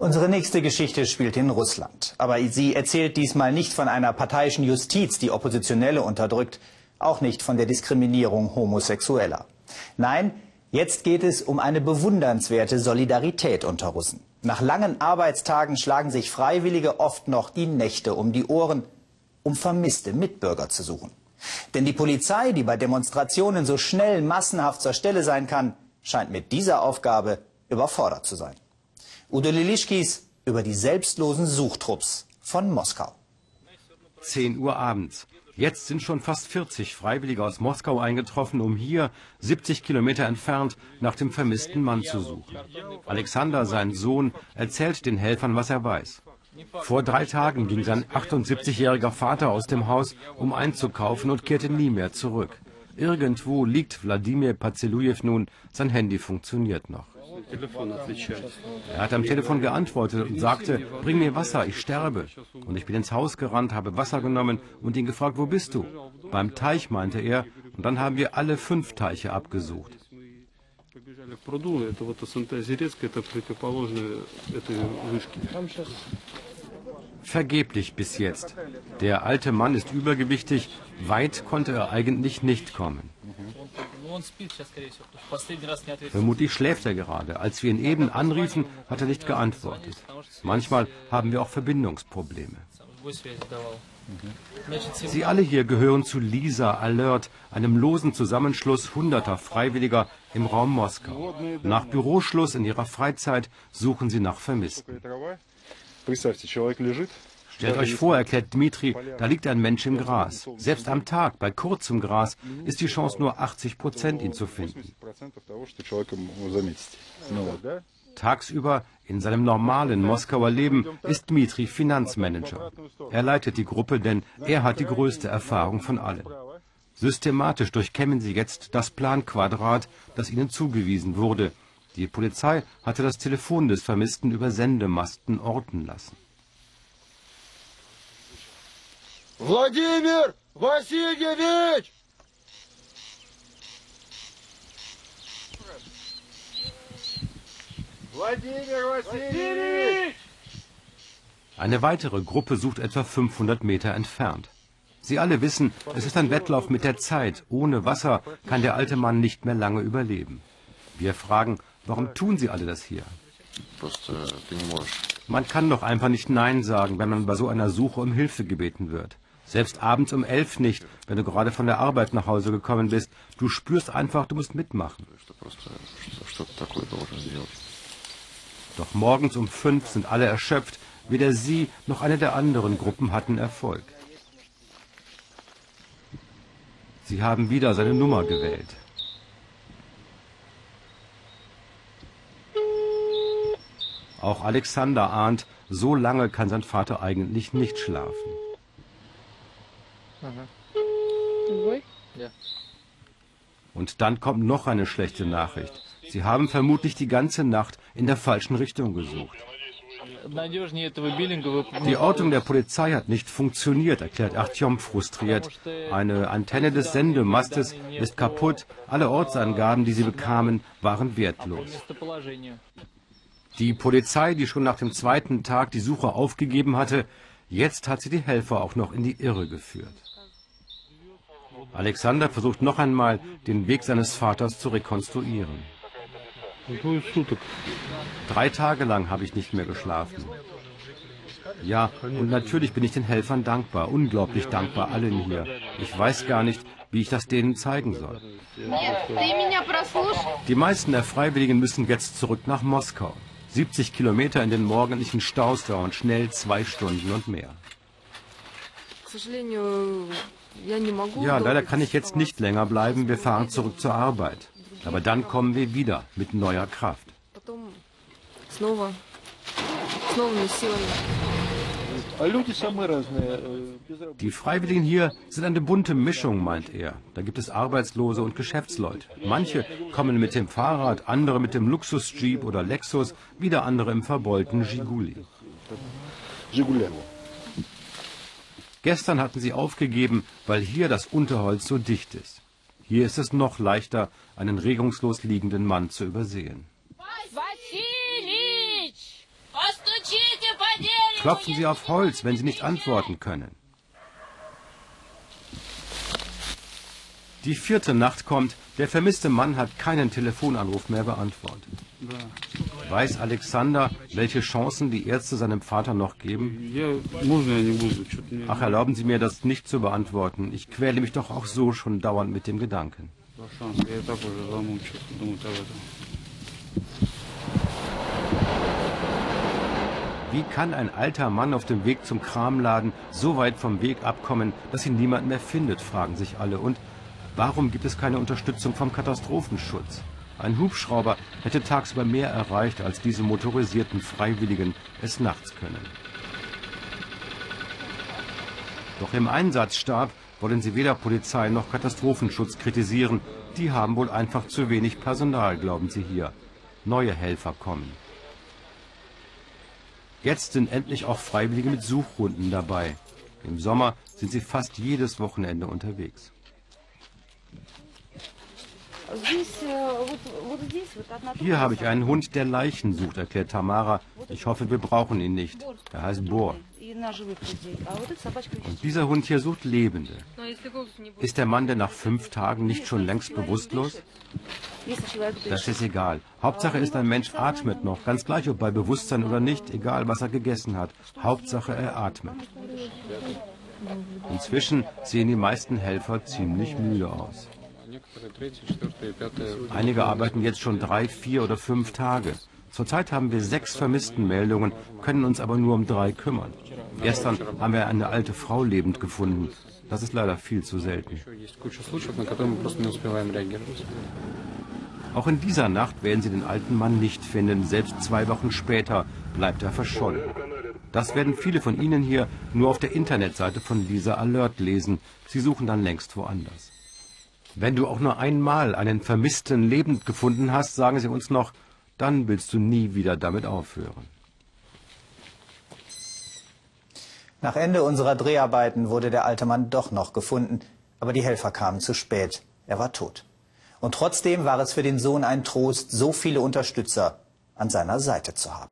Unsere nächste Geschichte spielt in Russland. Aber sie erzählt diesmal nicht von einer parteiischen Justiz, die Oppositionelle unterdrückt, auch nicht von der Diskriminierung Homosexueller. Nein, jetzt geht es um eine bewundernswerte Solidarität unter Russen. Nach langen Arbeitstagen schlagen sich Freiwillige oft noch die Nächte um die Ohren, um vermisste Mitbürger zu suchen. Denn die Polizei, die bei Demonstrationen so schnell massenhaft zur Stelle sein kann, scheint mit dieser Aufgabe überfordert zu sein. Udo Lilischkis über die selbstlosen Suchtrupps von Moskau. 10 Uhr abends. Jetzt sind schon fast 40 Freiwillige aus Moskau eingetroffen, um hier, 70 Kilometer entfernt, nach dem vermissten Mann zu suchen. Alexander, sein Sohn, erzählt den Helfern, was er weiß. Vor drei Tagen ging sein 78-jähriger Vater aus dem Haus, um einzukaufen und kehrte nie mehr zurück. Irgendwo liegt Wladimir Pazelujew nun, sein Handy funktioniert noch. Er hat am Telefon geantwortet und sagte, bring mir Wasser, ich sterbe. Und ich bin ins Haus gerannt, habe Wasser genommen und ihn gefragt, wo bist du? Beim Teich, meinte er, und dann haben wir alle fünf Teiche abgesucht. Vergeblich bis jetzt. Der alte Mann ist übergewichtig, weit konnte er eigentlich nicht kommen. Vermutlich schläft er gerade. Als wir ihn eben anriefen, hat er nicht geantwortet. Manchmal haben wir auch Verbindungsprobleme. Sie alle hier gehören zu Lisa Alert, einem losen Zusammenschluss hunderter Freiwilliger im Raum Moskau. Nach Büroschluss in ihrer Freizeit suchen sie nach Vermissten. Stellt euch vor, erklärt Dmitri, da liegt ein Mensch im Gras. Selbst am Tag, bei kurzem Gras, ist die Chance nur 80 Prozent, ihn zu finden. Tagsüber, in seinem normalen Moskauer Leben, ist Dmitri Finanzmanager. Er leitet die Gruppe, denn er hat die größte Erfahrung von allen. Systematisch durchkämmen sie jetzt das Planquadrat, das ihnen zugewiesen wurde. Die Polizei hatte das Telefon des Vermissten über Sendemasten orten lassen. Владимир Васильевич! Владимир Васильевич! Eine weitere Gruppe sucht etwa 500 Meter entfernt. Sie alle wissen, es ist ein Wettlauf mit der Zeit. Ohne Wasser kann der alte Mann nicht mehr lange überleben. Wir fragen, warum tun Sie alle das hier? Man kann doch einfach nicht Nein sagen, wenn man bei so einer Suche um Hilfe gebeten wird. Selbst abends um elf nicht, wenn du gerade von der Arbeit nach Hause gekommen bist. Du spürst einfach, du musst mitmachen. Doch morgens um fünf sind alle erschöpft. Weder sie noch eine der anderen Gruppen hatten Erfolg. Sie haben wieder seine Nummer gewählt. Auch Alexander ahnt, so lange kann sein Vater eigentlich nicht schlafen. Und dann kommt noch eine schlechte Nachricht. Sie haben vermutlich die ganze Nacht in der falschen Richtung gesucht. Die Ortung der Polizei hat nicht funktioniert, erklärt Artyom frustriert. Eine Antenne des Sendemastes ist kaputt. Alle Ortsangaben, die sie bekamen, waren wertlos. Die Polizei, die schon nach dem zweiten Tag die Suche aufgegeben hatte, jetzt hat sie die Helfer auch noch in die Irre geführt. Alexander versucht noch einmal, den Weg seines Vaters zu rekonstruieren. Drei Tage lang habe ich nicht mehr geschlafen. Ja, und natürlich bin ich den Helfern dankbar, unglaublich dankbar allen hier. Ich weiß gar nicht, wie ich das denen zeigen soll. Die meisten der Freiwilligen müssen jetzt zurück nach Moskau. 70 Kilometer in den morgendlichen Staus dauern schnell zwei Stunden und mehr. Ja, leider kann ich jetzt nicht länger bleiben. Wir fahren zurück zur Arbeit. Aber dann kommen wir wieder mit neuer Kraft. Die Freiwilligen hier sind eine bunte Mischung, meint er. Da gibt es Arbeitslose und Geschäftsleute. Manche kommen mit dem Fahrrad, andere mit dem Luxus-Jeep oder Lexus, wieder andere im verbeulten Giguli. Gestern hatten sie aufgegeben, weil hier das Unterholz so dicht ist. Hier ist es noch leichter, einen regungslos liegenden Mann zu übersehen. Klopfen Sie auf Holz, wenn Sie nicht antworten können. Die vierte Nacht kommt, der vermisste Mann hat keinen Telefonanruf mehr beantwortet. Weiß Alexander, welche Chancen die Ärzte seinem Vater noch geben? Ach, erlauben Sie mir, das nicht zu beantworten. Ich quäle mich doch auch so schon dauernd mit dem Gedanken. Wie kann ein alter Mann auf dem Weg zum Kramladen so weit vom Weg abkommen, dass ihn niemand mehr findet, fragen sich alle. Und warum gibt es keine Unterstützung vom Katastrophenschutz? Ein Hubschrauber hätte tagsüber mehr erreicht, als diese motorisierten Freiwilligen es nachts können. Doch im Einsatzstab wollen sie weder Polizei noch Katastrophenschutz kritisieren. Die haben wohl einfach zu wenig Personal, glauben sie hier. Neue Helfer kommen. Jetzt sind endlich auch Freiwillige mit Suchhunden dabei. Im Sommer sind sie fast jedes Wochenende unterwegs. Hier habe ich einen Hund, der Leichen sucht, erklärt Tamara. Ich hoffe, wir brauchen ihn nicht. Er heißt Bohr. Und dieser Hund hier sucht Lebende. Ist der Mann denn nach fünf Tagen nicht schon längst bewusstlos? Das ist egal. Hauptsache ist, ein Mensch atmet noch. Ganz gleich, ob bei Bewusstsein oder nicht, egal was er gegessen hat. Hauptsache, er atmet. Inzwischen sehen die meisten Helfer ziemlich müde aus. Einige arbeiten jetzt schon drei, vier oder fünf Tage. Zurzeit haben wir sechs Vermisstenmeldungen, können uns aber nur um drei kümmern. Gestern haben wir eine alte Frau lebend gefunden. Das ist leider viel zu selten. Auch in dieser Nacht werden sie den alten Mann nicht finden. Selbst zwei Wochen später bleibt er verschollen. Das werden viele von Ihnen hier nur auf der Internetseite von Lisa Alert lesen. Sie suchen dann längst woanders. Wenn du auch nur einmal einen Vermissten lebend gefunden hast, sagen sie uns noch, dann willst du nie wieder damit aufhören. Nach Ende unserer Dreharbeiten wurde der alte Mann doch noch gefunden, aber die Helfer kamen zu spät. Er war tot. Und trotzdem war es für den Sohn ein Trost, so viele Unterstützer an seiner Seite zu haben.